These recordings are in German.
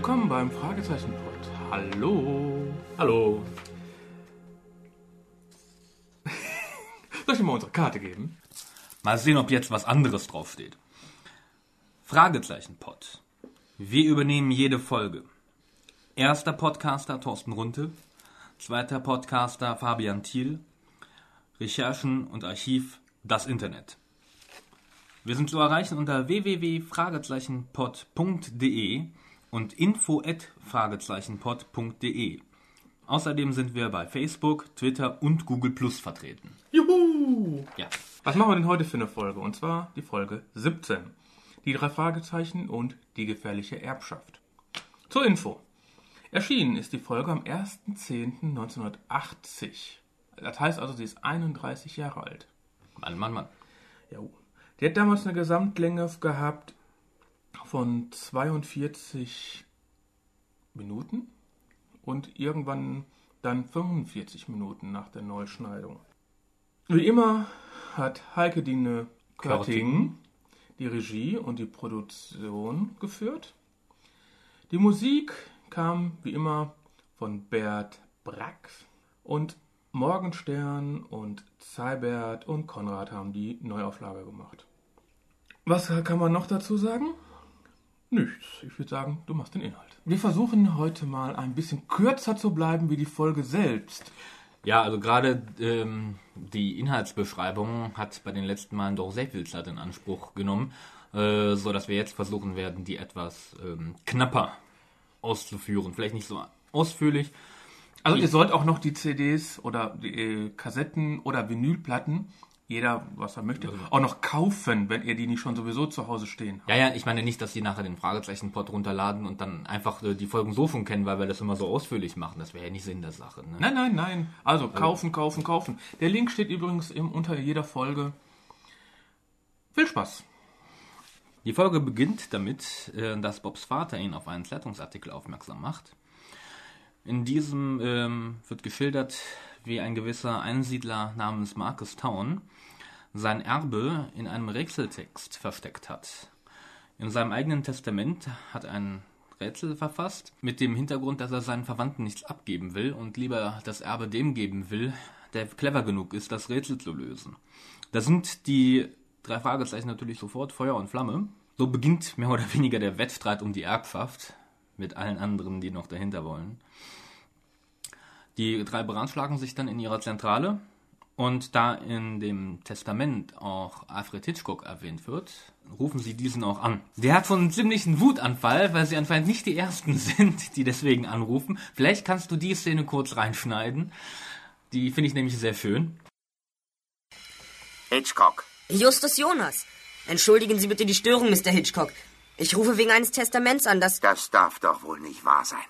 Willkommen beim Fragezeichen-Pod. Hallo. Hallo. Soll ich dir mal unsere Karte geben? Mal sehen, ob jetzt was anderes draufsteht. Fragezeichen-Pod. Wir übernehmen jede Folge. Erster Podcaster Thorsten Runte. Zweiter Podcaster Fabian Thiel. Recherchen und Archiv Das Internet. Wir sind zu erreichen unter www.fragezeichenpod.de und info@fragezeichenpod.de. Außerdem sind wir bei Facebook, Twitter und Google Plus vertreten. Juhu! Ja. Was machen wir denn heute für eine Folge? Und zwar die Folge 17. Die drei Fragezeichen und die gefährliche Erbschaft. Zur Info. Erschienen ist die Folge am 1.10.1980. Das heißt also, sie ist 31 Jahre alt. Mann, Mann, Mann. Ja. Die hat damals eine Gesamtlänge gehabt von 42 Minuten und irgendwann dann 45 Minuten nach der Neuschneidung. Wie immer hat Heike Dine Körting die Regie und die Produktion geführt. Die Musik kam wie immer von Bert Brack und Morgenstern und Zeibert und Konrad haben die Neuauflage gemacht. Was kann man noch dazu sagen? Nichts. Ich würde sagen, du machst den Inhalt. Wir versuchen heute mal ein bisschen kürzer zu bleiben wie die Folge selbst. Ja, also gerade ähm, die Inhaltsbeschreibung hat bei den letzten Malen doch sehr viel Zeit in Anspruch genommen, äh, so dass wir jetzt versuchen werden, die etwas ähm, knapper auszuführen. Vielleicht nicht so ausführlich. Also ihr sollt auch noch die CDs oder die äh, Kassetten oder Vinylplatten, jeder was er möchte, auch noch kaufen, wenn ihr die nicht schon sowieso zu Hause stehen habt. Ja, ja, ich meine nicht, dass die nachher den Fragezeichen-Pod runterladen und dann einfach äh, die Folgen so schon kennen, weil wir das immer so ausführlich machen. Das wäre ja nicht Sinn der Sache. Ne? Nein, nein, nein. Also kaufen, kaufen, kaufen. Der Link steht übrigens im, unter jeder Folge. Viel Spaß. Die Folge beginnt damit, äh, dass Bobs Vater ihn auf einen Zeitungsartikel aufmerksam macht. In diesem ähm, wird geschildert, wie ein gewisser Einsiedler namens Marcus Town sein Erbe in einem Rätseltext versteckt hat. In seinem eigenen Testament hat er ein Rätsel verfasst, mit dem Hintergrund, dass er seinen Verwandten nichts abgeben will und lieber das Erbe dem geben will, der clever genug ist, das Rätsel zu lösen. Da sind die drei Fragezeichen natürlich sofort Feuer und Flamme. So beginnt mehr oder weniger der Wettstreit um die Erbschaft mit allen anderen, die noch dahinter wollen. Die drei beratschlagen sich dann in ihrer Zentrale und da in dem Testament auch Alfred Hitchcock erwähnt wird, rufen sie diesen auch an. Der hat schon einen ziemlichen Wutanfall, weil sie anscheinend nicht die Ersten sind, die deswegen anrufen. Vielleicht kannst du die Szene kurz reinschneiden. Die finde ich nämlich sehr schön. Hitchcock. Justus Jonas. Entschuldigen Sie bitte die Störung, Mr. Hitchcock. Ich rufe wegen eines Testaments an, das... Das darf doch wohl nicht wahr sein.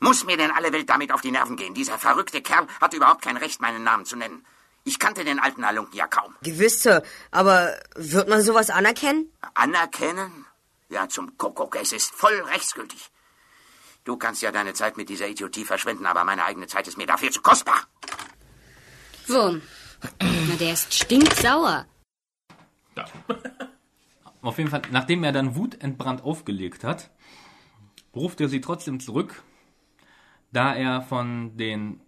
Muss mir denn alle Welt damit auf die Nerven gehen? Dieser verrückte Kerl hat überhaupt kein Recht, meinen Namen zu nennen. Ich kannte den alten Halunken ja kaum. Gewiss, Sir. Aber wird man sowas anerkennen? Anerkennen? Ja, zum Kuckuck. Es ist voll rechtsgültig. Du kannst ja deine Zeit mit dieser Idiotie verschwenden, aber meine eigene Zeit ist mir dafür zu kostbar. So. Na, der ist stinksauer. Ja. Auf jeden Fall, nachdem er dann wutentbrannt aufgelegt hat, ruft er sie trotzdem zurück, da er von den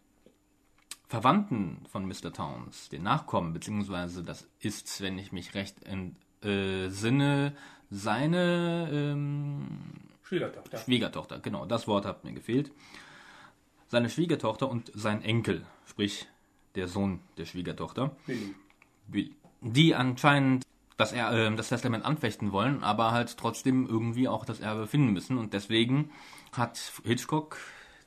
Verwandten von Mr. Towns, den Nachkommen, beziehungsweise das ist, wenn ich mich recht entsinne, seine ähm, Schwiegertochter. Schwiegertochter, genau, das Wort hat mir gefehlt. Seine Schwiegertochter und sein Enkel, sprich der Sohn der Schwiegertochter, Billy. die anscheinend das, er äh, das Testament anfechten wollen, aber halt trotzdem irgendwie auch das Erbe finden müssen. Und deswegen hat Hitchcock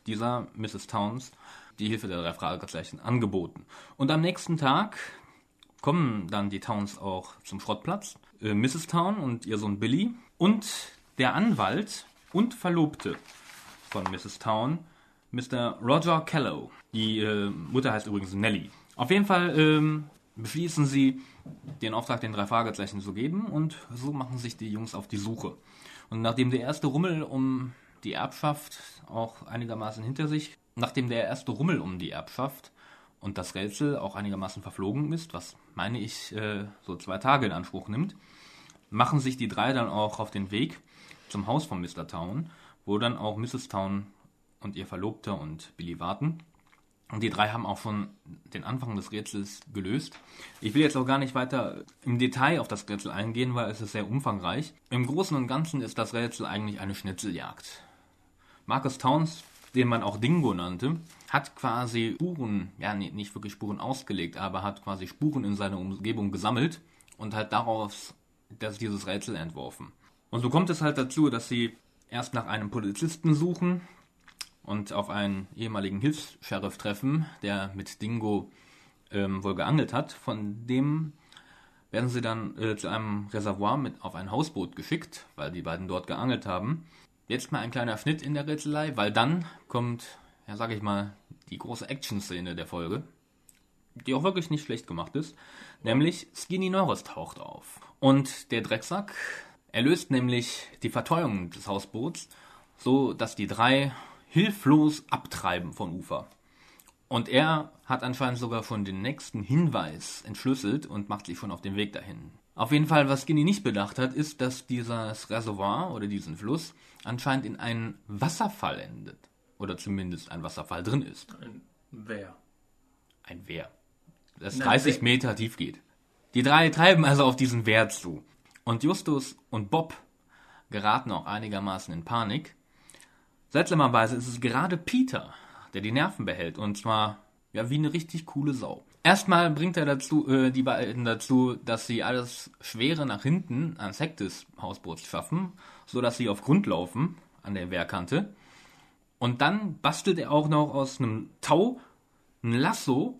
dieser Mrs. Towns die Hilfe der drei Fragezeichen angeboten. Und am nächsten Tag kommen dann die Towns auch zum Schrottplatz. Äh, Mrs. Town und ihr Sohn Billy und der Anwalt und Verlobte von Mrs. Town, Mr. Roger Kellow. Die äh, Mutter heißt übrigens Nellie. Auf jeden Fall ähm, beschließen sie, den Auftrag den drei Fragezeichen zu geben und so machen sich die Jungs auf die Suche. Und nachdem der erste Rummel um die Erbschaft auch einigermaßen hinter sich, nachdem der erste Rummel um die Erbschaft und das Rätsel auch einigermaßen verflogen ist, was meine ich äh, so zwei Tage in Anspruch nimmt, machen sich die drei dann auch auf den Weg zum Haus von Mr. Town, wo dann auch Mrs. Town und ihr Verlobter und Billy warten. Und die drei haben auch schon den Anfang des Rätsels gelöst. Ich will jetzt auch gar nicht weiter im Detail auf das Rätsel eingehen, weil es ist sehr umfangreich. Im Großen und Ganzen ist das Rätsel eigentlich eine Schnitzeljagd. Marcus Towns, den man auch Dingo nannte, hat quasi Spuren, ja nicht wirklich Spuren ausgelegt, aber hat quasi Spuren in seiner Umgebung gesammelt und hat daraus das, dieses Rätsel entworfen. Und so kommt es halt dazu, dass sie erst nach einem Polizisten suchen, und auf einen ehemaligen Hilfs-Sheriff treffen, der mit Dingo ähm, wohl geangelt hat. Von dem werden sie dann äh, zu einem Reservoir mit auf ein Hausboot geschickt, weil die beiden dort geangelt haben. Jetzt mal ein kleiner Schnitt in der Rätselei, weil dann kommt, ja sag ich mal, die große Action-Szene der Folge, die auch wirklich nicht schlecht gemacht ist, nämlich Skinny Norris taucht auf. Und der Drecksack erlöst nämlich die Verteuerung des Hausboots, so dass die drei hilflos abtreiben vom Ufer. Und er hat anscheinend sogar schon den nächsten Hinweis entschlüsselt und macht sich schon auf den Weg dahin. Auf jeden Fall, was Skinny nicht bedacht hat, ist, dass dieses Reservoir oder diesen Fluss anscheinend in einen Wasserfall endet. Oder zumindest ein Wasserfall drin ist. Ein Wer? Ein Wehr. Das Na, 30 Wer- Meter tief geht. Die drei treiben also auf diesen Wehr zu. Und Justus und Bob geraten auch einigermaßen in Panik. Seltsamerweise ist es gerade Peter, der die Nerven behält. Und zwar, ja, wie eine richtig coole Sau. Erstmal bringt er dazu, äh, die beiden dazu, dass sie alles Schwere nach hinten ans Heck des Hausboots schaffen, so dass sie auf Grund laufen an der Wehrkante. Und dann bastelt er auch noch aus einem Tau ein Lasso,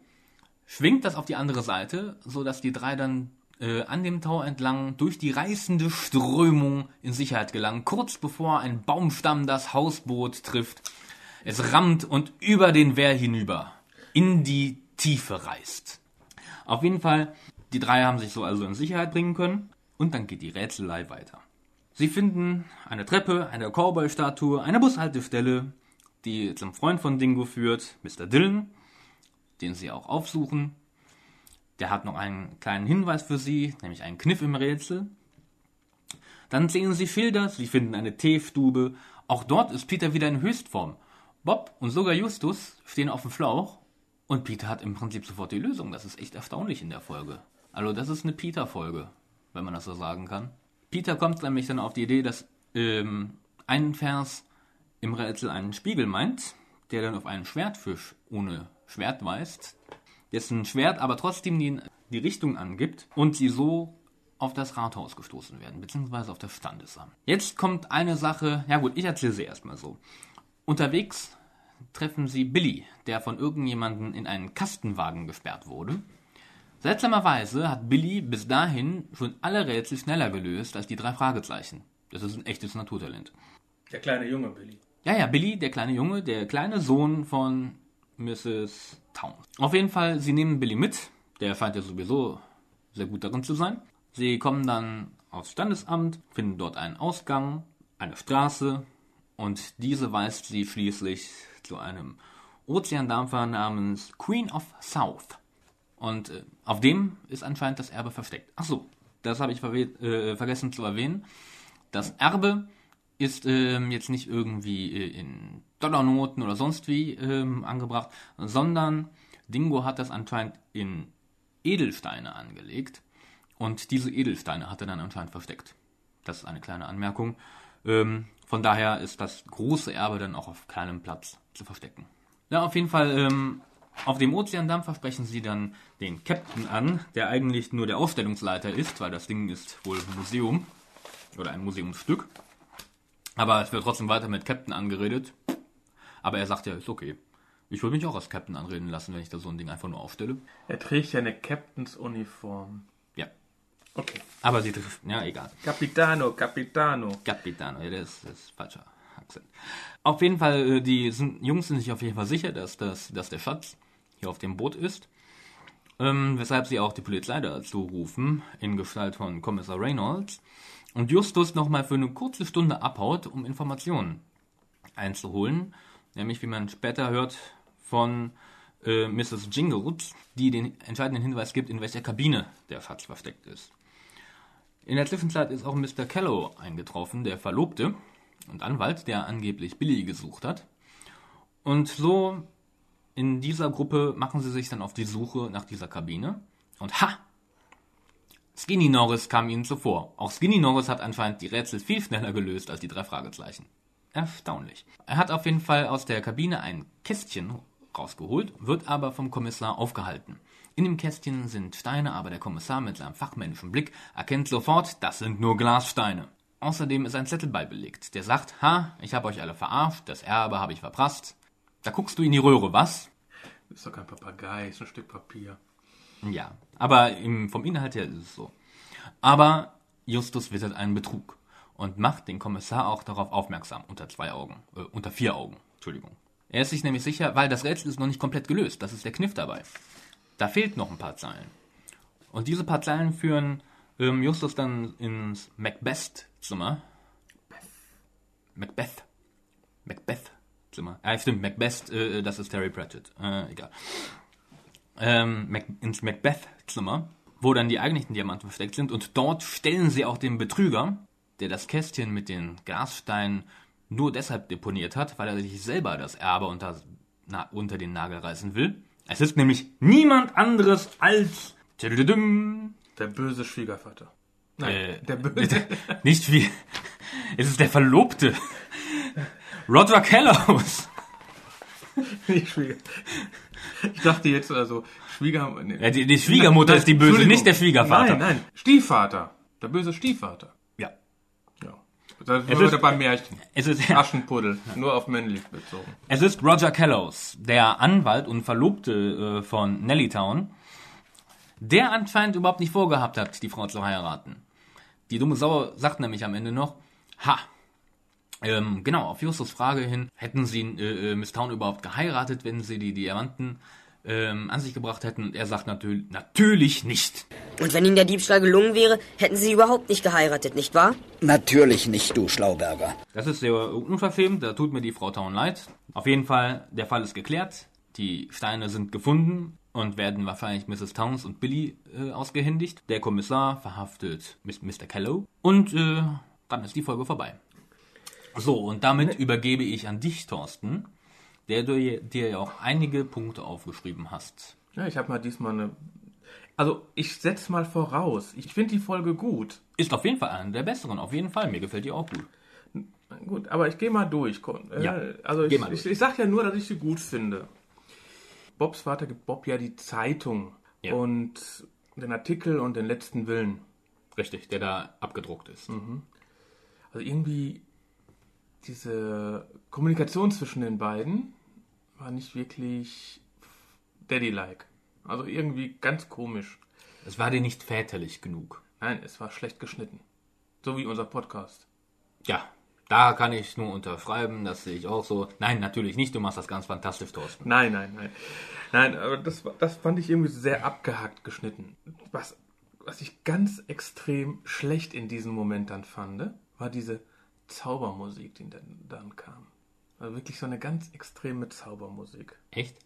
schwingt das auf die andere Seite, so dass die drei dann äh, an dem Tau entlang durch die reißende Strömung in Sicherheit gelangen, kurz bevor ein Baumstamm das Hausboot trifft. Es rammt und über den Wehr hinüber in die Tiefe reißt. Auf jeden Fall, die drei haben sich so also in Sicherheit bringen können und dann geht die Rätselei weiter. Sie finden eine Treppe, eine Cowboy-Statue, eine Bushaltestelle, die zum Freund von Dingo führt, Mr. Dillon, den sie auch aufsuchen. Der hat noch einen kleinen Hinweis für sie, nämlich einen Kniff im Rätsel. Dann sehen sie Schilder, sie finden eine Teestube. Auch dort ist Peter wieder in Höchstform. Bob und sogar Justus stehen auf dem Schlauch und Peter hat im Prinzip sofort die Lösung. Das ist echt erstaunlich in der Folge. Also das ist eine Peter-Folge, wenn man das so sagen kann. Peter kommt nämlich dann auf die Idee, dass ähm, ein Vers im Rätsel einen Spiegel meint, der dann auf einen Schwertfisch ohne Schwert weist, dessen Schwert aber trotzdem die, die Richtung angibt und sie so auf das Rathaus gestoßen werden, beziehungsweise auf das Standesamt. Jetzt kommt eine Sache, ja gut, ich erzähle sie erstmal so. Unterwegs treffen sie Billy, der von irgendjemandem in einen Kastenwagen gesperrt wurde. Seltsamerweise hat Billy bis dahin schon alle Rätsel schneller gelöst als die drei Fragezeichen. Das ist ein echtes Naturtalent. Der kleine Junge Billy. Ja, ja, Billy, der kleine Junge, der kleine Sohn von Mrs. Town. Auf jeden Fall, sie nehmen Billy mit. Der scheint ja sowieso sehr gut darin zu sein. Sie kommen dann aufs Standesamt, finden dort einen Ausgang, eine Straße und diese weist sie schließlich zu einem Ozeandampfer namens Queen of South. Und äh, auf dem ist anscheinend das Erbe versteckt. Ach so, das habe ich äh, vergessen zu erwähnen. Das Erbe ist ähm, jetzt nicht irgendwie äh, in Dollarnoten oder sonst wie ähm, angebracht, sondern Dingo hat das anscheinend in Edelsteine angelegt und diese Edelsteine hat er dann anscheinend versteckt. Das ist eine kleine Anmerkung. Ähm, von daher ist das große Erbe dann auch auf kleinem Platz zu verstecken. Ja, auf jeden Fall, ähm, auf dem Ozeandampfer sprechen sie dann den Captain an, der eigentlich nur der Ausstellungsleiter ist, weil das Ding ist wohl ein Museum oder ein Museumsstück. Aber es wird trotzdem weiter mit Captain angeredet. Aber er sagt ja, ist okay. Ich würde mich auch als Captain anreden lassen, wenn ich da so ein Ding einfach nur aufstelle. Er trägt ja eine Captains-Uniform. Okay. Aber sie trifft, ja, egal. Capitano, Capitano. Capitano, ja, das, ist falscher Akzent. Auf jeden Fall, äh, die sind, Jungs sind sich auf jeden Fall sicher, dass, das, dass der Schatz hier auf dem Boot ist. Ähm, weshalb sie auch die Polizei dazu rufen, in Gestalt von Kommissar Reynolds. Und Justus nochmal für eine kurze Stunde abhaut, um Informationen einzuholen. Nämlich, wie man später hört, von äh, Mrs. Jingles, die den entscheidenden Hinweis gibt, in welcher Kabine der Schatz versteckt ist. In der Zwischenzeit ist auch Mr. Kello eingetroffen, der Verlobte, und Anwalt, der angeblich Billy gesucht hat. Und so in dieser Gruppe machen sie sich dann auf die Suche nach dieser Kabine. Und ha! Skinny Norris kam ihnen zuvor. Auch Skinny Norris hat anscheinend die Rätsel viel schneller gelöst als die drei Fragezeichen. Erstaunlich. Er hat auf jeden Fall aus der Kabine ein Kästchen rausgeholt, wird aber vom Kommissar aufgehalten. In dem Kästchen sind Steine, aber der Kommissar mit seinem fachmännischen Blick erkennt sofort, das sind nur Glassteine. Außerdem ist ein Zettel beibelegt, der sagt, ha, ich habe euch alle verarscht, das Erbe habe ich verprasst. Da guckst du in die Röhre, was? Ist doch kein Papagei, ist ein Stück Papier. Ja, aber im, vom Inhalt her ist es so. Aber Justus wittert einen Betrug und macht den Kommissar auch darauf aufmerksam, unter zwei Augen, äh, unter vier Augen, Entschuldigung. Er ist sich nämlich sicher, weil das Rätsel ist noch nicht komplett gelöst, das ist der Kniff dabei. Da fehlt noch ein paar Zeilen. Und diese paar Zeilen führen ähm, Justus dann ins Macbeth-Zimmer. Macbeth. Macbeth-Zimmer. Ja, stimmt, Macbeth, äh, das ist Terry Pratchett. Äh, egal. Ähm, Mac ins Macbeth-Zimmer, wo dann die eigentlichen Diamanten versteckt sind. Und dort stellen sie auch den Betrüger, der das Kästchen mit den Glassteinen nur deshalb deponiert hat, weil er sich selber das Erbe unter, na, unter den Nagel reißen will. Es ist nämlich niemand anderes als Der böse Schwiegervater. Nein, Äh, der böse. nicht wie es ist der Verlobte Roger Kellows. nicht Schwieger. Ich dachte jetzt also Schwieger. Nee. Ja, die, die Schwiegermutter Nein, ist die böse, nicht der Schwiegervater. Nein, nein, Stiefvater. Der böse Stiefvater. Das Es ist beim Märchen. Es ist Aschenpuddel. Nur auf männlich bezogen. Es ist Roger Kellows, der Anwalt und Verlobte äh, von Nellytown, der anscheinend überhaupt nicht vorgehabt hat, die Frau zu heiraten. Die dumme Sau sagt nämlich am Ende noch, ha, ähm, genau, auf Justus Frage hin, hätten sie äh, äh, Miss Town überhaupt geheiratet, wenn sie die Diamanten ähm, an sich gebracht hätten? Und er sagt natürlich, natürlich nicht. Und wenn ihnen der Diebstahl gelungen wäre, hätten sie überhaupt nicht geheiratet, nicht wahr? Natürlich nicht, du Schlauberger. Das ist sehr unverschämt, da tut mir die Frau Town leid. Auf jeden Fall, der Fall ist geklärt. Die Steine sind gefunden und werden wahrscheinlich Mrs. Towns und Billy äh, ausgehändigt. Der Kommissar verhaftet Mr. Kellow und äh, dann ist die Folge vorbei. So, und damit übergebe ich an dich, Thorsten, der du dir ja auch einige Punkte aufgeschrieben hast. Ja, ich habe mal diesmal eine. Also, ich setz mal voraus. Ich finde die Folge gut. Ist auf jeden Fall eine der besseren, auf jeden Fall. Mir gefällt die auch gut. Gut, aber ich gehe mal durch. Äh, Ja, Also ich, ich, ich sag ja nur, dass ich sie gut finde. Bobs Vater gibt Bob ja die Zeitung Ja. und den Artikel und den letzten Willen. Richtig, der da abgedruckt ist. Also irgendwie diese Kommunikation zwischen den beiden war nicht wirklich Daddy-like. Also irgendwie ganz komisch. Es war dir nicht väterlich genug. Nein, es war schlecht geschnitten. So wie unser Podcast. Ja, da kann ich nur unterschreiben, das sehe ich auch so. Nein, natürlich nicht, du machst das ganz fantastisch, Thorsten. Nein, nein, nein. Nein, aber das, das fand ich irgendwie sehr abgehackt geschnitten. Was, was ich ganz extrem schlecht in diesem Moment dann fand, war diese Zaubermusik, die dann, dann kam. Also wirklich so eine ganz extreme Zaubermusik. Echt?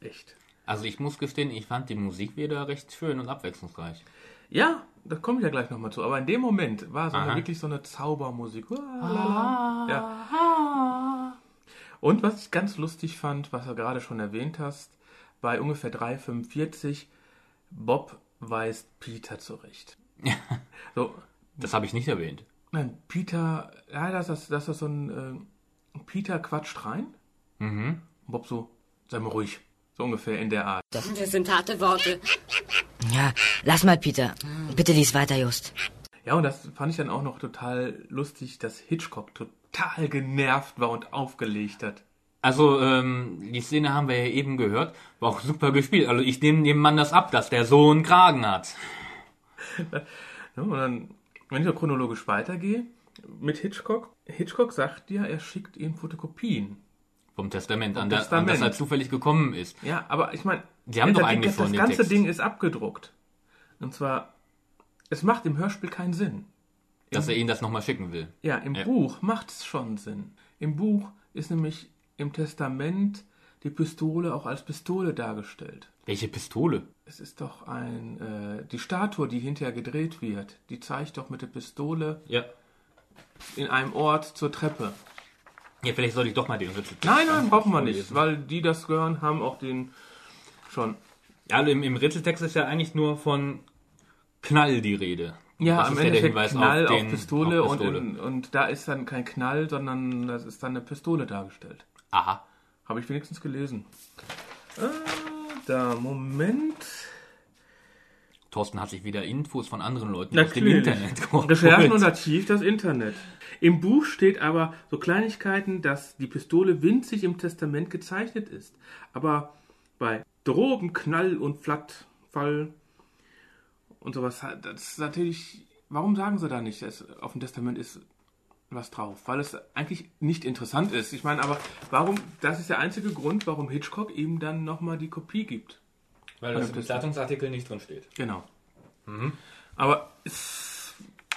Echt. Also ich muss gestehen, ich fand die Musik wieder recht schön und abwechslungsreich. Ja, da komme ich ja gleich nochmal zu. Aber in dem Moment war so eine, Aha. wirklich so eine Zaubermusik. Ualala. Ja. Und was ich ganz lustig fand, was du gerade schon erwähnt hast, bei ungefähr 3,45 Bob weist Peter zurecht. So, Das habe ich nicht erwähnt. nein, Peter, ja, das ist, das ist so ein, äh, Peter quatscht rein. Mhm. Bob so, sei mal ruhig. So ungefähr in der Art. Das sind harte Worte. Ja, lass mal, Peter. Bitte lies weiter, Just. Ja, und das fand ich dann auch noch total lustig, dass Hitchcock total genervt war und aufgelegt hat. Also, ähm, die Szene haben wir ja eben gehört, war auch super gespielt. Also ich nehme dem Mann das ab, dass der so einen Kragen hat. Ja, und dann, wenn ich so chronologisch weitergehe, mit Hitchcock, Hitchcock sagt ja, er schickt ihm Fotokopien. Vom Testament, an, der, an Testament. das er zufällig gekommen ist. Ja, aber ich meine, Sie haben doch das- eigentlich das, das ganze Text. Ding ist abgedruckt. Und zwar, es macht im Hörspiel keinen Sinn. Dass er ihnen das nochmal schicken will. Ja, im Ja. Buch macht es schon Sinn. Im Buch ist nämlich im Testament die Pistole auch als Pistole dargestellt. Welche Pistole? Es ist doch ein, äh, die Statue, die hinterher gedreht wird, die zeigt doch mit der Pistole Ja. In einem Ort zur Treppe. Ja, vielleicht sollte ich doch mal den Ritzeltext Nein, nein, brauchen wir nicht, weil die das gehören, haben auch den schon. Ja, also im, im Ritzeltext ist ja eigentlich nur von Knall die Rede. Ja, Das am ist ja Hinweis Knall auf, den- Pistole, auf Pistole. Und, und da ist dann kein Knall, sondern das ist dann eine Pistole dargestellt. Aha. Habe ich wenigstens gelesen. Äh, da, Moment. Thorsten hat sich wieder Infos von anderen Leuten aus dem Natürlich. Internet geholt. Recherchen und Archiv, das Internet. Im Buch steht aber so Kleinigkeiten, dass die Pistole winzig im Testament gezeichnet ist. Aber bei Drogen, Knall und Flattfall und sowas, das ist natürlich. Warum sagen sie da nicht, dass auf dem Testament ist was drauf? Weil es eigentlich nicht interessant ist. Ich meine, aber warum, das ist der einzige Grund, warum Hitchcock ihm dann nochmal die Kopie gibt. Weil das im Zeitungsartikel nicht drin steht. Genau. Aber es,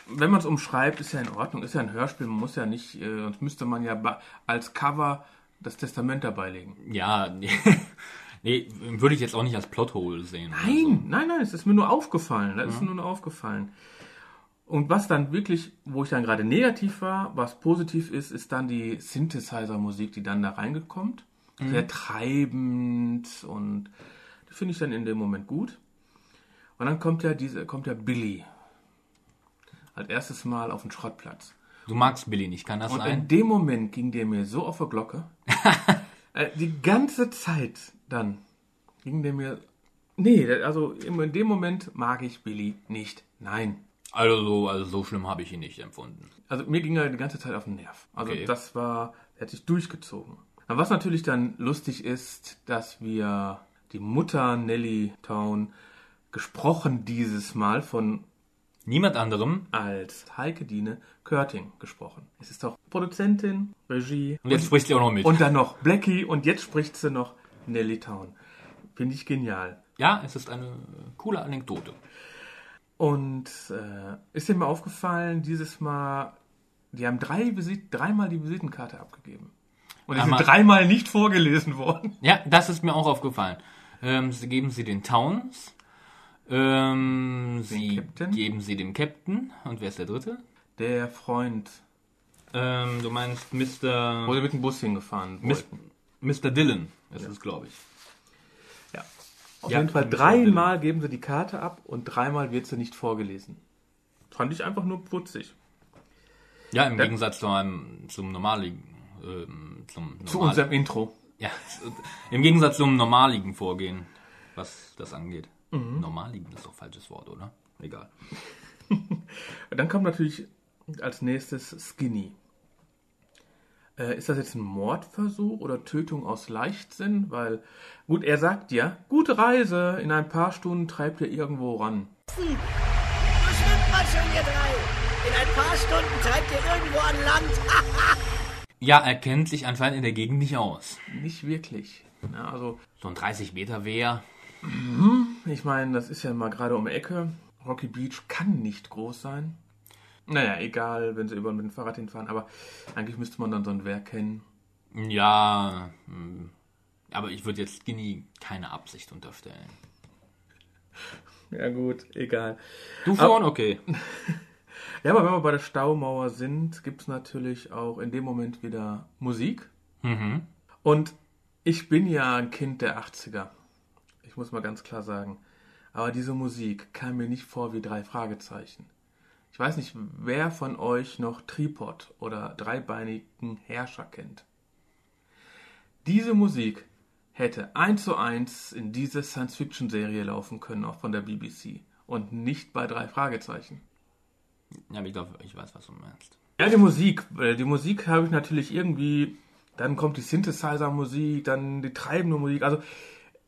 wenn man es umschreibt, ist ja in Ordnung. Ist ja ein Hörspiel. Man muss ja nicht, äh, sonst müsste man ja als Cover das Testament dabei legen. Ja, nee, nee, würde ich jetzt auch nicht als Plothole sehen. Nein, nein, nein, es ist mir nur aufgefallen. Das ist mir nur aufgefallen. Und was dann wirklich, wo ich dann gerade negativ war, was positiv ist, ist dann die Synthesizer-Musik, die dann da reingekommt. Sehr treibend und finde ich dann in dem Moment gut. Und dann kommt ja diese, kommt ja Billy. Als erstes Mal auf den Schrottplatz. Du magst Billy nicht, kann das Und sein? in dem Moment ging der mir so auf der Glocke. äh, die ganze Zeit dann ging der mir. Nee, also in dem Moment mag ich Billy nicht. Nein. Also so, also so schlimm habe ich ihn nicht empfunden. Also mir ging er die ganze Zeit auf den Nerv. Also Okay. das war, er hat sich durchgezogen. Aber was natürlich dann lustig ist, dass wir die Mutter Nelly Town gesprochen dieses Mal von Niemand anderem. als Heike Diene Körting gesprochen. Es ist doch Produzentin, Regie Und jetzt spricht sie auch noch mit. und dann noch Blackie und jetzt spricht sie noch Nelly Town. Finde ich genial. ja, es ist eine coole Anekdote. Und äh, ist dir mal aufgefallen, dieses Mal, die haben drei Visit dreimal die Visitenkarte abgegeben. Und die sind dreimal nicht vorgelesen worden. Ja, das ist mir auch aufgefallen. Ähm, sie geben sie den Towns. Ähm, sie Captain? geben sie dem Captain. Und wer ist der dritte? Der Freund Ähm, du meinst Mr. wurde mit dem Bus hingefahren. Mis- Mr. Dillon. Das ist, glaube ich. Ja. Auf Ja, jeden Fall dreimal geben sie die Karte ab und dreimal wird sie nicht vorgelesen. Fand ich einfach nur putzig. Ja, im Gegensatz zu einem, zum normaligen. Ähm, zum Zu normal- unserem Intro. Ja, im Gegensatz zum normaligen Vorgehen, was das angeht. Mhm. Normaligen ist doch falsches Wort, oder? Egal. Dann kommt natürlich als nächstes Skinny. Äh, ist das jetzt ein Mordversuch oder Tötung aus Leichtsinn? Weil, gut, er sagt ja, gute Reise, in ein paar Stunden treibt ihr irgendwo ran. Wo schwimmt man schon, ihr drei? In ein paar Stunden treibt ihr irgendwo an Land. Ja, er kennt sich anscheinend in der Gegend nicht aus. Nicht wirklich. Ja, also, So ein 30 Meter Wehr. ich meine, das ist ja mal gerade um die Ecke. Rocky Beach kann nicht groß sein. Naja, egal, wenn sie über mit dem Fahrrad hinfahren, aber eigentlich müsste man dann so ein Werk kennen. Ja, hm, aber ich würde jetzt Skinny keine Absicht unterstellen. Ja gut, egal. Du schon? Okay. Ja, aber wenn wir bei der Staumauer sind, gibt es natürlich auch in dem Moment wieder Musik. Mhm. Und ich bin ja ein Kind der 80er. Ich muss mal ganz klar sagen. Aber diese Musik kam mir nicht vor wie drei Fragezeichen. Ich weiß nicht, wer von euch noch Tripod oder dreibeinigen Herrscher kennt. Diese Musik hätte eins zu eins in diese Science-Fiction-Serie laufen können, auch von der BBC. Und nicht bei drei Fragezeichen. Ja, aber ich glaube, ich weiß, was du meinst. Ja, die Musik. Die Musik habe ich natürlich irgendwie. Dann kommt die Synthesizer-Musik, dann die treibende Musik. Also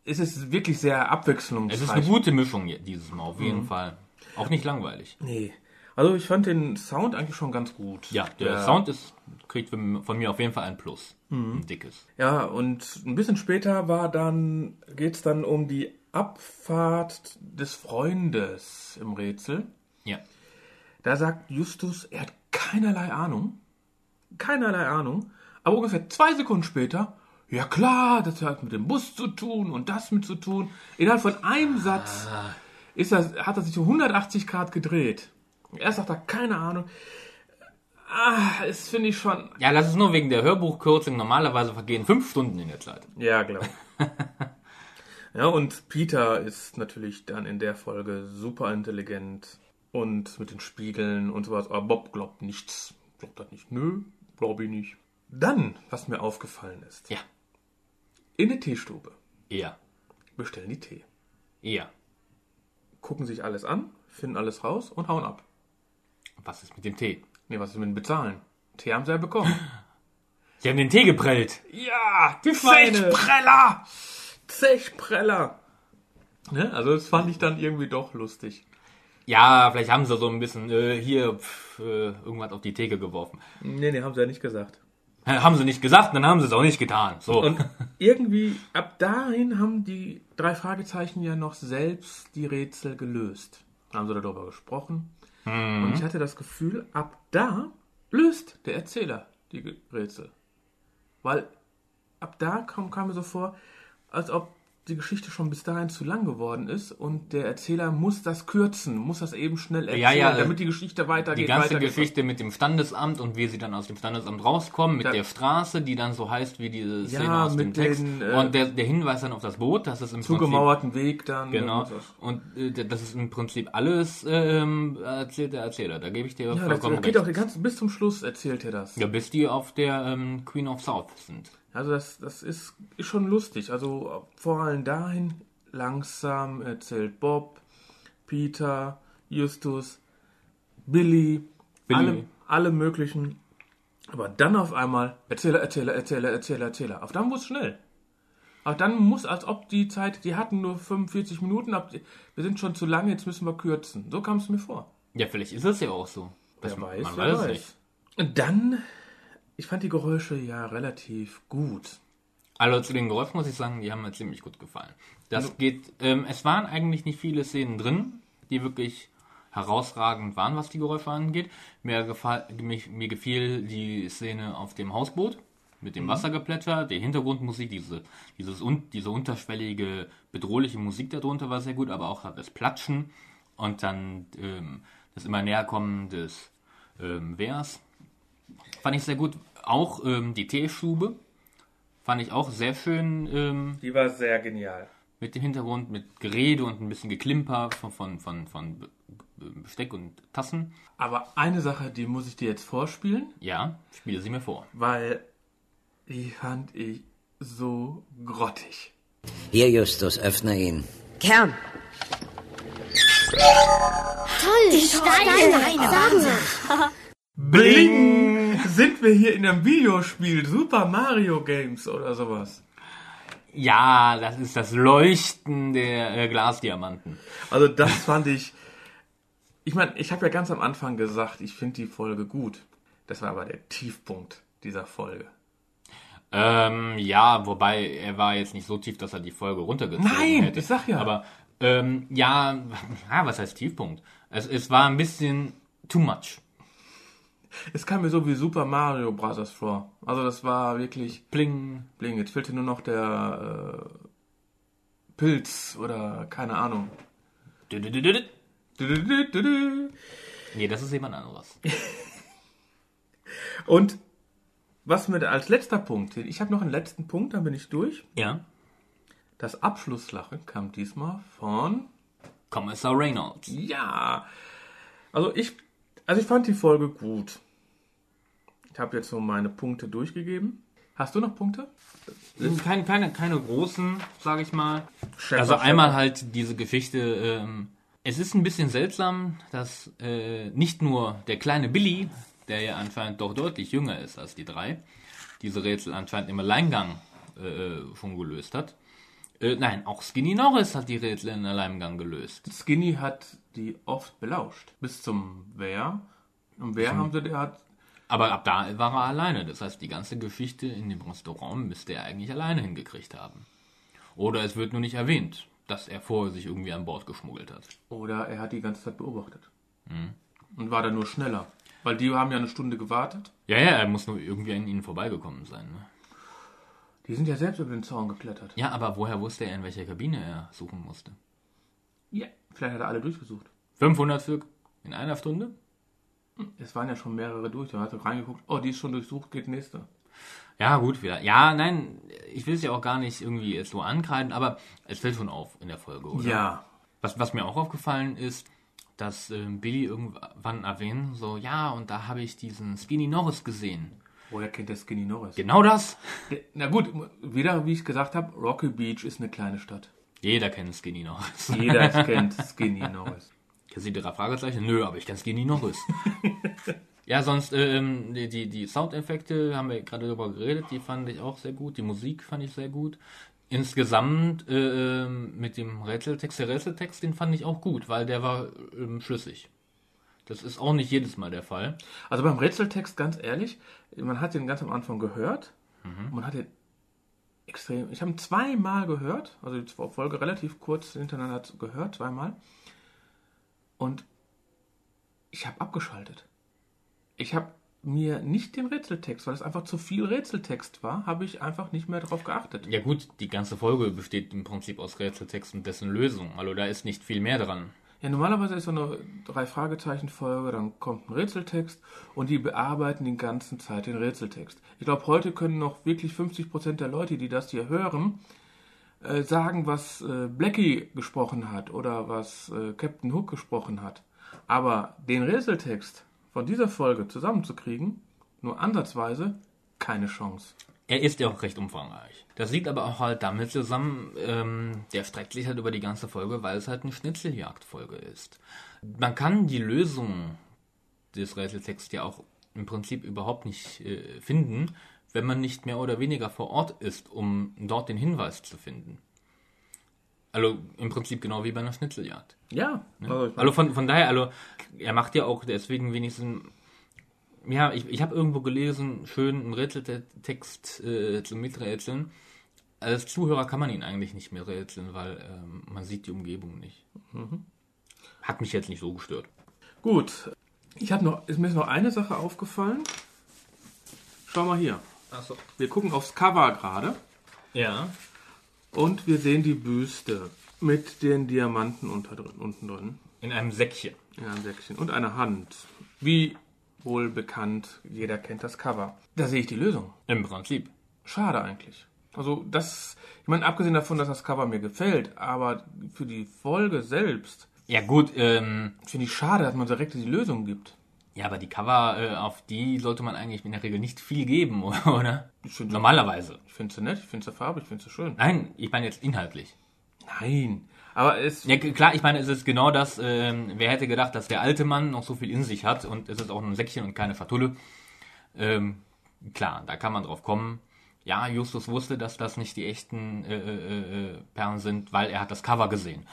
es ist wirklich sehr abwechslungsreich. Es ist eine gute Mischung dieses Mal, auf jeden Fall. Auch nicht langweilig. Nee. Also ich fand den Sound eigentlich schon ganz gut. Ja, der Sound ist, kriegt von mir auf jeden Fall ein Plus. Ein dickes. Ja, und ein bisschen später war dann, geht's dann um die Abfahrt des Freundes im Rätsel. Ja. Da sagt Justus, er hat keinerlei Ahnung. Keinerlei Ahnung. Aber ungefähr zwei Sekunden später, ja klar, das hat mit dem Bus zu tun und das mit zu tun. Innerhalb von einem Satz ist das, hat er sich um 180 Grad gedreht. Erst sagt er, keine Ahnung. Ah, das finde ich schon. Ja, das ist nur wegen der Hörbuchkürzung. Normalerweise vergehen fünf Stunden in der Zeit. Ja, glaube Ja, und Peter ist natürlich dann in der Folge super intelligent und mit den Spiegeln und sowas. Aber Bob glaubt nichts. Glaubt das nicht. Nö, glaube ich nicht. Dann, was mir aufgefallen ist. Ja. In der Teestube Eher. bestellen die Tee. Eher. Gucken sich alles an, finden alles raus und hauen ab. Was ist mit dem Tee? Nee, was ist mit dem Bezahlen? Tee haben sie ja bekommen. Sie haben den Tee geprellt. ja, die. Zechpreller! Zechpreller! Ne? Also das fand ich dann irgendwie doch lustig. Ja, vielleicht haben sie so ein bisschen äh, hier pf, äh, irgendwas auf die Theke geworfen. Nee, nee, haben sie ja nicht gesagt. Haben sie nicht gesagt, dann haben sie es auch nicht getan. So. Und irgendwie, ab dahin haben die drei Fragezeichen ja noch selbst die Rätsel gelöst. Dann haben sie darüber gesprochen. Und ich hatte das Gefühl, ab da löst der Erzähler die Rätsel. Weil ab da kam, kam mir so vor, als ob die Geschichte schon bis dahin zu lang geworden ist und der Erzähler muss das kürzen, muss das eben schnell erzählen, Ja, ja, damit die Geschichte weitergeht. die ganze weitergeht. Geschichte mit dem Standesamt und wie sie dann aus dem Standesamt rauskommen, mit Da- der Straße, die dann so heißt wie diese Szene Ja, aus dem Text. den, äh, und der, der Hinweis dann auf das Boot, das ist im Prinzip Zugemauerten Weg dann. Genau. und. Und äh, das ist im Prinzip alles ähm, erzählt der Erzähler. Da gebe ich dir Ja, das, vollkommen das geht recht. auch den ganzen, bis zum Schluss erzählt er das. Ja, bis die auf der ähm, Queen of South sind. Also das, das ist, ist schon lustig. Also vor allem dahin langsam erzählt Bob, Peter, Justus, Billy, Billy. Alle, alle möglichen. Aber dann auf einmal Erzähler, Erzähler, Erzähler, Erzähler, Erzähler. Auf dann muss schnell. Aber dann muss, als ob die Zeit, die hatten nur 45 Minuten, ab, wir sind schon zu lange, jetzt müssen wir kürzen. So kam es mir vor. Ja, vielleicht ist es ja auch so. Das, Wer weiß, man weiß es weiß. nicht. Und dann, ich fand die Geräusche ja relativ gut. Also zu den Geräuschen muss ich sagen, die haben mir ziemlich gut gefallen. Das geht, ähm, es waren eigentlich nicht viele Szenen drin, die wirklich herausragend waren, was die Geräusche angeht. Mir, gefall, mich, mir gefiel die Szene auf dem Hausboot mit dem Wassergeplätscher, die Hintergrundmusik, diese, dieses, un, diese unterschwellige, bedrohliche Musik darunter war sehr gut, aber auch das Platschen und dann ähm, das immer näher kommen des ähm, Wehrs. Fand ich sehr gut. Auch ähm, die Teeschube fand ich auch sehr schön ähm, Die war sehr genial. mit dem Hintergrund, mit Gerede und ein bisschen Geklimper von, von, von, von Be- Be- Besteck und Tassen. Aber eine Sache, die muss ich dir jetzt vorspielen, Ja, spiele sie mir vor. weil die fand ich so grottig. Hier, Justus, öffne ihn. Kern, Toll, Steine. Sagen wir. Bling! Sind wir hier in einem Videospiel Super Mario Games oder sowas? Ja, das ist das Leuchten der äh, Glasdiamanten. Also das fand ich. Ich meine, ich habe ja ganz am Anfang gesagt, ich finde die Folge gut. Das war aber der Tiefpunkt dieser Folge. Ähm, ja, wobei er war jetzt nicht so tief, dass er die Folge runtergezogen Nein, hätte. ich sag ja. Aber ähm, ja, ja, was heißt Tiefpunkt? Es, es war ein bisschen too much. Es kam mir so wie Super Mario Bros. vor. Also das war wirklich Bling. bling. Jetzt fehlte nur noch der äh, Pilz oder keine Ahnung. Du, du, du. Nee, das ist jemand anderes. Und was mir als letzter Punkt, ich habe noch einen letzten Punkt, dann bin ich durch. Ja. Das Abschlusslachen kam diesmal von Kommissar Reynolds. Ja. Also ich, also ich fand die Folge gut. Ich habe jetzt so meine Punkte durchgegeben. Hast du noch Punkte? Keine, keine, keine großen, sage ich mal. Schäfer, also Schäfer. einmal halt diese Geschichte. Ähm, es ist ein bisschen seltsam, dass äh, nicht nur der kleine Billy, der ja anscheinend doch deutlich jünger ist als die drei, diese Rätsel anscheinend im Alleingang äh, schon gelöst hat. Äh, nein, auch Skinny Norris hat die Rätsel im Alleingang gelöst. Skinny hat die oft belauscht. Bis zum Wer. Und wer haben sie, der hat. Aber ab da war er alleine. Das heißt, die ganze Geschichte in dem Restaurant müsste er eigentlich alleine hingekriegt haben. Oder es wird nur nicht erwähnt, dass er vorher sich irgendwie an Bord geschmuggelt hat. Oder er hat die ganze Zeit beobachtet. Und war dann nur schneller. Weil die haben ja eine Stunde gewartet. Ja, ja, er muss nur irgendwie an ihnen vorbeigekommen sein. Ne? Die sind ja selbst über den Zaun geklettert. Ja, aber woher wusste er, in welcher Kabine er suchen musste? Ja. Vielleicht hat er alle durchgesucht. 500 Stück in einer Stunde? Es waren ja schon mehrere durch. Da hat er reingeguckt. Oh, die ist schon durchsucht, geht nächste. Ja, gut, wieder. Ja, nein, ich will es ja auch gar nicht irgendwie so ankreiden, aber es fällt schon auf in der Folge, oder? Ja. Was, was mir auch aufgefallen ist, dass ähm, Billy irgendwann erwähnt, so, ja, und da habe ich diesen Skinny Norris gesehen. Woher kennt der Skinny Norris? Genau das? Na gut, wieder, wie ich gesagt habe, Rocky Beach ist eine kleine Stadt. Jeder kennt Skinny Norris. Jeder kennt Skinny Norris. Hier sind drei Fragezeichen. Nö, aber ich kenne Skinny Norris. ja, sonst, ähm, die, die, die Soundeffekte haben wir gerade darüber geredet, die fand ich auch sehr gut. Die Musik fand ich sehr gut. Insgesamt äh, ähm, mit dem Rätseltext, der Rätseltext, den fand ich auch gut, weil der war ähm, schlüssig. Das ist auch nicht jedes Mal der Fall. Also beim Rätseltext, ganz ehrlich, man hat den ganz am Anfang gehört. Man hat den extrem. Ich habe ihn zweimal gehört, also die Folge relativ kurz hintereinander gehört, zweimal. Und ich habe abgeschaltet. Ich habe mir nicht den Rätseltext, weil es einfach zu viel Rätseltext war, habe ich einfach nicht mehr darauf geachtet. Ja gut, die ganze Folge besteht im Prinzip aus Rätseltext und dessen Lösung. Also da ist nicht viel mehr dran. Ja, normalerweise ist so eine Drei-Fragezeichen-Folge, dann kommt ein Rätseltext und die bearbeiten die ganze Zeit den Rätseltext. Ich glaube, heute können noch wirklich 50% der Leute, die das hier hören, äh, sagen, was äh, Blackie gesprochen hat oder was äh, Captain Hook gesprochen hat. Aber den Rätseltext von dieser Folge zusammenzukriegen, nur ansatzweise, keine Chance. Er ist ja auch recht umfangreich. Das liegt aber auch halt damit zusammen, ähm, der streckt sich halt über die ganze Folge, weil es halt eine Schnitzeljagdfolge ist. Man kann die Lösung des Rätseltexts ja auch im Prinzip überhaupt nicht äh, finden, wenn man nicht mehr oder weniger vor Ort ist, um dort den Hinweis zu finden. Also im Prinzip genau wie bei einer Schnitzeljagd. Ja, also ich Also von, von daher, also er macht ja auch deswegen wenigstens. Ja, ich, ich habe irgendwo gelesen, schön einen Rätseltext äh, zum Miträtseln. Als Zuhörer kann man ihn eigentlich nicht mehr rätseln, weil ähm, man sieht die Umgebung nicht. Hat mich jetzt nicht so gestört. Gut. Ich habe noch, ist mir ist noch eine Sache aufgefallen. Schau mal hier. Achso. Wir gucken aufs Cover gerade Ja. und wir sehen die Büste mit den Diamanten unter drin, unten drin In einem Säckchen. in einem Säckchen und eine Hand. Wie wohl bekannt, jeder kennt das Cover. Da sehe ich die Lösung. Im Prinzip. Schade eigentlich. Also das, ich meine, abgesehen davon, dass das Cover mir gefällt, aber für die Folge selbst Ja gut, ähm, finde ich schade, dass man direkt die Lösung gibt. Ja, aber die Cover, äh, auf die sollte man eigentlich in der Regel nicht viel geben, oder? Ich Normalerweise. Ich finde sie nett, ich finde sie farbig, ich finde sie schön. Nein, ich meine jetzt inhaltlich. Nein, aber es Ja, klar, ich meine, es ist genau das, ähm, wer hätte gedacht, dass der alte Mann noch so viel in sich hat und es ist auch nur ein Säckchen und keine Schatulle. Ähm, klar, da kann man drauf kommen. Ja, Justus wusste, dass das nicht die echten äh, äh, äh, Perlen sind, weil er hat das Cover gesehen.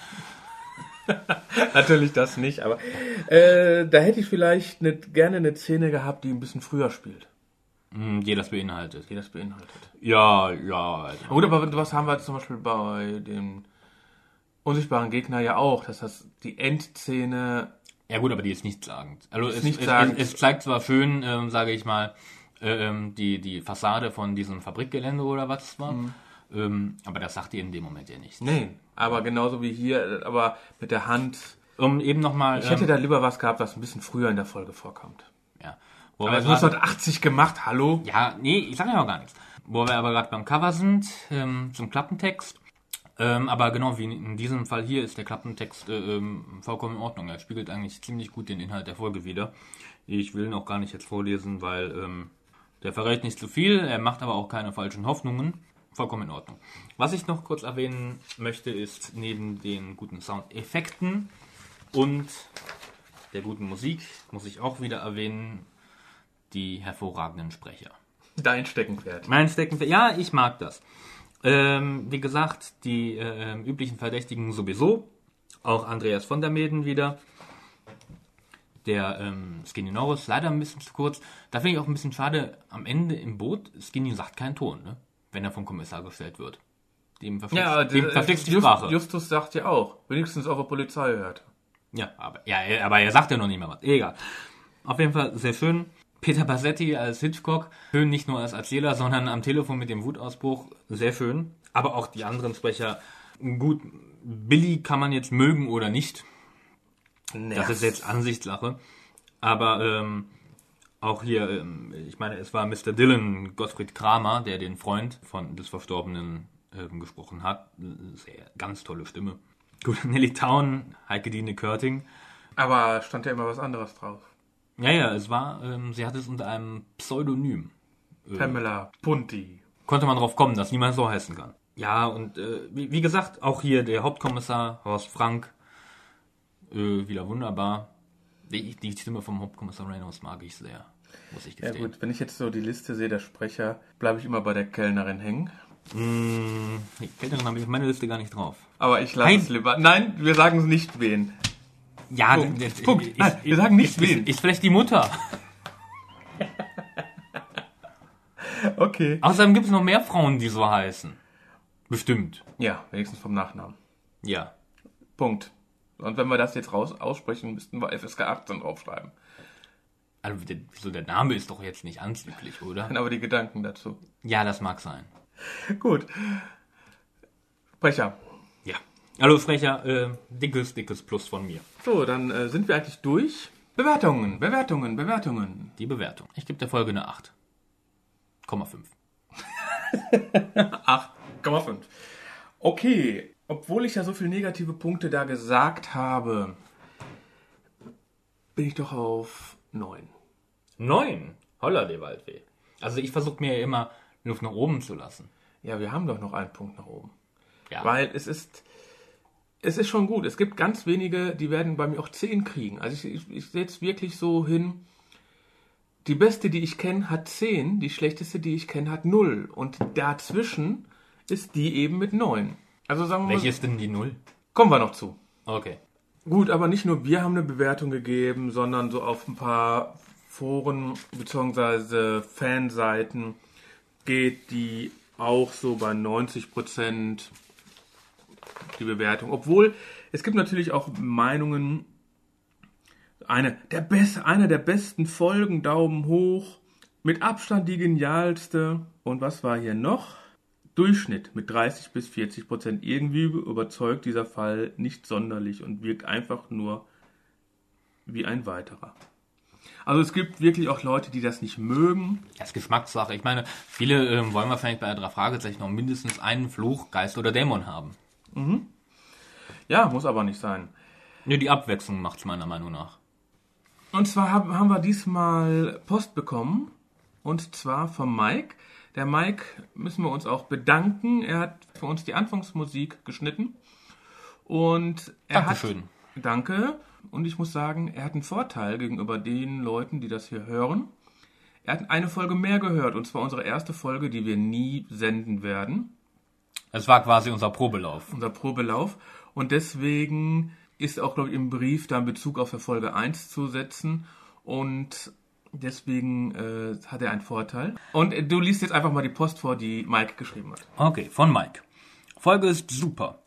Natürlich das nicht, aber äh, da hätte ich vielleicht ne, gerne eine Szene gehabt, die ein bisschen früher spielt, Hm, die das beinhaltet. die das beinhaltet. Ja, ja. also- Gut, aber was haben wir zum Beispiel bei dem unsichtbaren Gegner ja auch, dass das die Endszene, Ja gut, aber die ist nichtssagend. Also es, nichtssagend. es, es, es zeigt zwar schön, ähm, sage ich mal, ähm, die, die Fassade von diesem Fabrikgelände oder was es war, ähm, aber das sagt ihr in dem Moment ja nichts. nee, aber genauso wie hier, aber mit der Hand. Um eben nochmal... Ich hätte da lieber was gehabt, was ein bisschen früher in der Folge vorkommt. ja. Wo Aber wir es gerade- ist 1980 gemacht, hallo? Ja, nee, ich sage ja auch gar nichts. Wo wir aber gerade beim Cover sind, ähm, zum Klappentext. Ähm, aber genau wie in diesem Fall hier ist der Klappentext äh, ähm, vollkommen in Ordnung. Er spiegelt eigentlich ziemlich gut den Inhalt der Folge wieder. Ich will ihn auch gar nicht jetzt vorlesen, weil ähm, der verrät nicht zu viel, er macht aber auch keine falschen Hoffnungen. Vollkommen in Ordnung. Was ich noch kurz erwähnen möchte, ist neben den guten Soundeffekten und der guten Musik, muss ich auch wieder erwähnen, die hervorragenden Sprecher. Dein Steckenpferd. Mein Steckenpferd, ja, ich mag das. Ähm, wie gesagt, die äh, üblichen Verdächtigen sowieso. Auch Andreas von der Meden wieder. Der ähm, Skinny Norris, leider ein bisschen zu kurz. Da finde ich auch ein bisschen schade, am Ende im Boot, Skinny sagt keinen Ton, ne? Wenn er vom Kommissar gestellt wird. Dem verflixt, Ja, dem der- verflixt die Just- Sprache. Justus sagt ja auch, wenigstens auf der Polizei hört. Ja, aber, ja, er- aber er sagt ja noch nicht mehr was. Egal. Auf jeden Fall sehr schön. Peter Bassetti als Hitchcock. Schön nicht nur als Erzähler, sondern am Telefon mit dem Wutausbruch. Sehr schön. Aber auch die anderen Sprecher. Gut, Billy kann man jetzt mögen oder nicht. Das ist jetzt Ansichtssache. Aber ähm, auch hier, ähm, ich meine, es war Mr. Dylan Gottfried Kramer, der den Freund von des Verstorbenen ähm, gesprochen hat. Sehr, ganz tolle Stimme. Gut, Nelly Town, Heike Dine Körting. Aber stand ja immer was anderes drauf. Ja, ja, es war, ähm, sie hat es unter einem Pseudonym. Pamela Punti. Konnte man drauf kommen, dass niemand so heißen kann. Ja, und äh, wie, wie gesagt, auch hier der Hauptkommissar Horst Frank, äh, wieder wunderbar. Die, die Stimme vom Hauptkommissar Reynolds mag ich sehr, muss ich Ja gestehen. gut, wenn ich jetzt so die Liste sehe, der Sprecher, bleibe ich immer bei der Kellnerin hängen. Mm, die Kellnerin habe ich auf meiner Liste gar nicht drauf. Aber ich lasse es lieber. Nein, wir sagen es nicht wen. Ja, Punkt. d- d- Punkt. Ist, Nein, wir sagen nicht ist, wen. Ist, ist vielleicht die Mutter. Okay. Außerdem gibt es noch mehr Frauen, die so heißen. Bestimmt. Ja, wenigstens vom Nachnamen. Ja. Punkt. Und wenn wir das jetzt raus aussprechen, müssten wir FSK 18 draufschreiben. Also, der, so der Name ist doch jetzt nicht anzüglich, oder? Aber die Gedanken dazu. Ja, das mag sein. Gut. Sprecher. Ja. Hallo Sprecher, äh, dickes, dickes Plus von mir. So, dann äh, sind wir eigentlich durch. Bewertungen, Bewertungen, Bewertungen. Die Bewertung. Ich gebe der Folge eine 8. 8,5. 8,5. Okay, obwohl ich ja so viele negative Punkte da gesagt habe, bin ich doch auf 9. 9. Holla, der Waldweh. Also ich versuche mir ja immer Luft nach oben zu lassen. Ja, wir haben doch noch einen Punkt nach oben. Ja. Weil es ist, es ist schon gut. Es gibt ganz wenige, die werden bei mir auch 10 kriegen. Also ich, ich, ich setze wirklich so hin, die beste, die ich kenne, hat 10, die schlechteste, die ich kenne, hat 0. Und dazwischen ist die eben mit 9. Also sagen wir Welche mal, ist denn die 0? kommen wir noch zu. Okay. Gut, aber nicht nur wir haben eine Bewertung gegeben, sondern so auf ein paar Foren bzw. Fanseiten geht die auch so bei 90 Prozent die Bewertung. Obwohl es gibt natürlich auch Meinungen. Eine der, best, eine der besten Folgen, Daumen hoch, mit Abstand die genialste. Und was war hier noch? Durchschnitt mit 30 bis 40 Prozent. Irgendwie überzeugt dieser Fall nicht sonderlich und wirkt einfach nur wie ein weiterer. Also es gibt wirklich auch Leute, die das nicht mögen. Das ist Geschmackssache. Ich meine, viele ähm, wollen wahrscheinlich bei der drei Fragezeichen noch mindestens einen Fluch, Geist oder Dämon haben. Ja, muss aber nicht sein. Nur die Abwechslung macht's meiner Meinung nach. Und zwar haben, haben wir diesmal Post bekommen. Und zwar vom Mike. Der Mike müssen wir uns auch bedanken. Er hat für uns die Anfangsmusik geschnitten. Und er Dankeschön. hat. Danke. Und ich muss sagen, er hat einen Vorteil gegenüber den Leuten, die das hier hören. Er hat eine Folge mehr gehört. Und zwar unsere erste Folge, die wir nie senden werden. Es war quasi unser Probelauf. unser Probelauf. Und deswegen ist auch, glaube ich, im Brief da in Bezug auf der Folge 1 zu setzen. Und deswegen äh, hat er einen Vorteil. Und äh, du liest jetzt einfach mal die Post vor, die Mike geschrieben hat. Okay, von Mike. Folge ist super.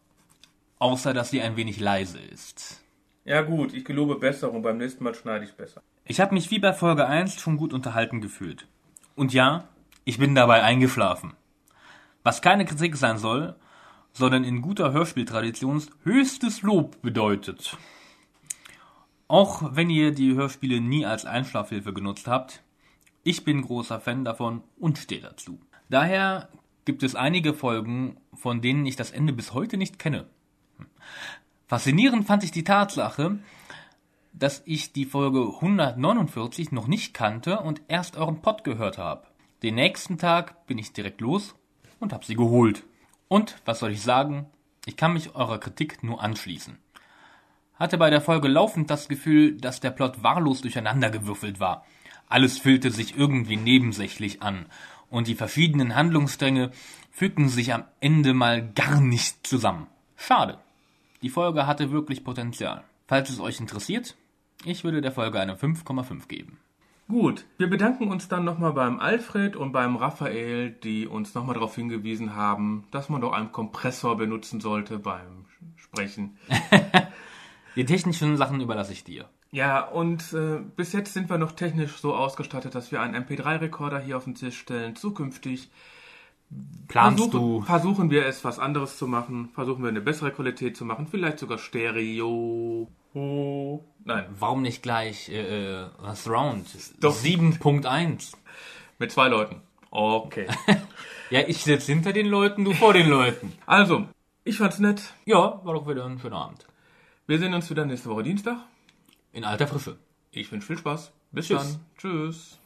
Außer, dass sie ein wenig leise ist. Ja gut, ich gelobe Besserung. Beim nächsten Mal schneide ich besser. Ich habe mich wie bei Folge 1 schon gut unterhalten gefühlt. Und ja, ich bin dabei eingeschlafen. Was keine Kritik sein soll, sondern in guter Hörspieltradition höchstes Lob bedeutet. Auch wenn ihr die Hörspiele nie als Einschlafhilfe genutzt habt, ich bin großer Fan davon und stehe dazu. Daher gibt es einige Folgen, von denen ich das Ende bis heute nicht kenne. Faszinierend fand ich die Tatsache, dass ich die Folge 149 noch nicht kannte und erst euren Pod gehört habe. Den nächsten Tag bin ich direkt los und habe sie geholt. Und was soll ich sagen? Ich kann mich eurer Kritik nur anschließen. Hatte bei der Folge laufend das Gefühl, dass der Plot wahllos durcheinandergewürfelt war. Alles fühlte sich irgendwie nebensächlich an und die verschiedenen Handlungsstränge fügten sich am Ende mal gar nicht zusammen. Schade. Die Folge hatte wirklich Potenzial. Falls es euch interessiert, ich würde der Folge eine 5,5 geben. Gut, wir bedanken uns dann nochmal beim Alfred und beim Raphael, die uns nochmal darauf hingewiesen haben, dass man doch einen Kompressor benutzen sollte beim Sprechen. Die technischen Sachen überlasse ich dir. Ja, und äh, bis jetzt sind wir noch technisch so ausgestattet, dass wir einen MP3-Rekorder hier auf den Tisch stellen. Zukünftig Planst versuchen, du? versuchen wir es, was anderes zu machen. Versuchen wir eine bessere Qualität zu machen. Vielleicht sogar Stereo. Oh. Nein, Warum nicht gleich äh, äh, das Round? Doch. 7.1. mit zwei Leuten. Okay. Ja, ich sitze hinter den Leuten, du vor den Leuten. Also, ich fand's nett. Ja, war doch wieder ein schöner Abend. Wir sehen uns wieder nächste Woche Dienstag. In alter Frische. Ich wünsche viel Spaß. Bis Tschüss. dann. Tschüss.